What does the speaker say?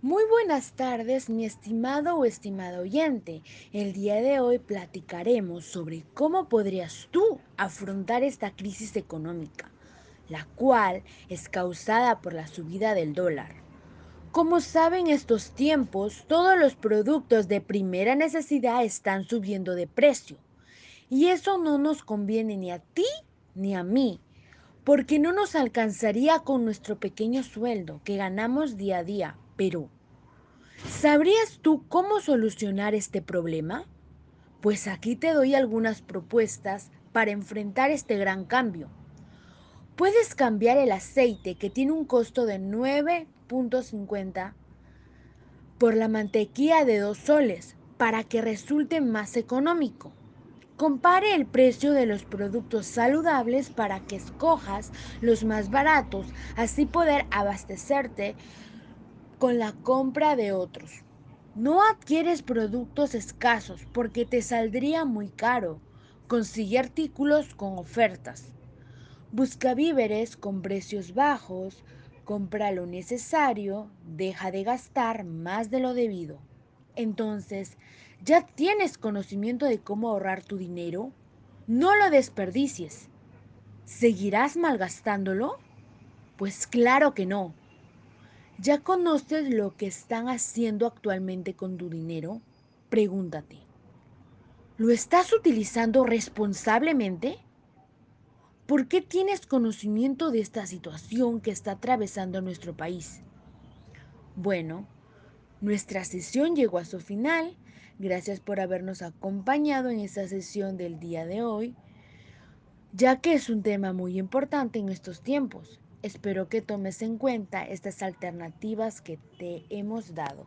Muy buenas tardes, mi estimado o estimado oyente. El día de hoy platicaremos sobre cómo podrías tú afrontar esta crisis económica, la cual es causada por la subida del dólar. Como saben, estos tiempos todos los productos de primera necesidad están subiendo de precio. Y eso no nos conviene ni a ti ni a mí, porque no nos alcanzaría con nuestro pequeño sueldo que ganamos día a día. Pero, ¿sabrías tú cómo solucionar este problema? Pues aquí te doy algunas propuestas para enfrentar este gran cambio. Puedes cambiar el aceite que tiene un costo de 9.50 por la mantequilla de 2 soles para que resulte más económico. Compare el precio de los productos saludables para que escojas los más baratos, así poder abastecerte con la compra de otros. No adquieres productos escasos porque te saldría muy caro. Consigue artículos con ofertas. Busca víveres con precios bajos, compra lo necesario, deja de gastar más de lo debido. Entonces, ¿ya tienes conocimiento de cómo ahorrar tu dinero? No lo desperdicies. ¿Seguirás malgastándolo? Pues claro que no. ¿Ya conoces lo que están haciendo actualmente con tu dinero? Pregúntate. ¿Lo estás utilizando responsablemente? ¿Por qué tienes conocimiento de esta situación que está atravesando nuestro país? Bueno, nuestra sesión llegó a su final. Gracias por habernos acompañado en esta sesión del día de hoy, ya que es un tema muy importante en estos tiempos. Espero que tomes en cuenta estas alternativas que te hemos dado.